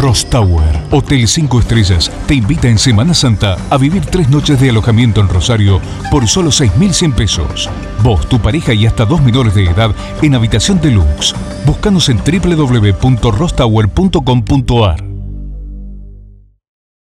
Tower, Hotel 5 Estrellas, te invita en Semana Santa a vivir tres noches de alojamiento en Rosario por solo 6.100 pesos. Vos, tu pareja y hasta dos menores de edad en habitación deluxe. Búscanos en www.rostower.com.ar.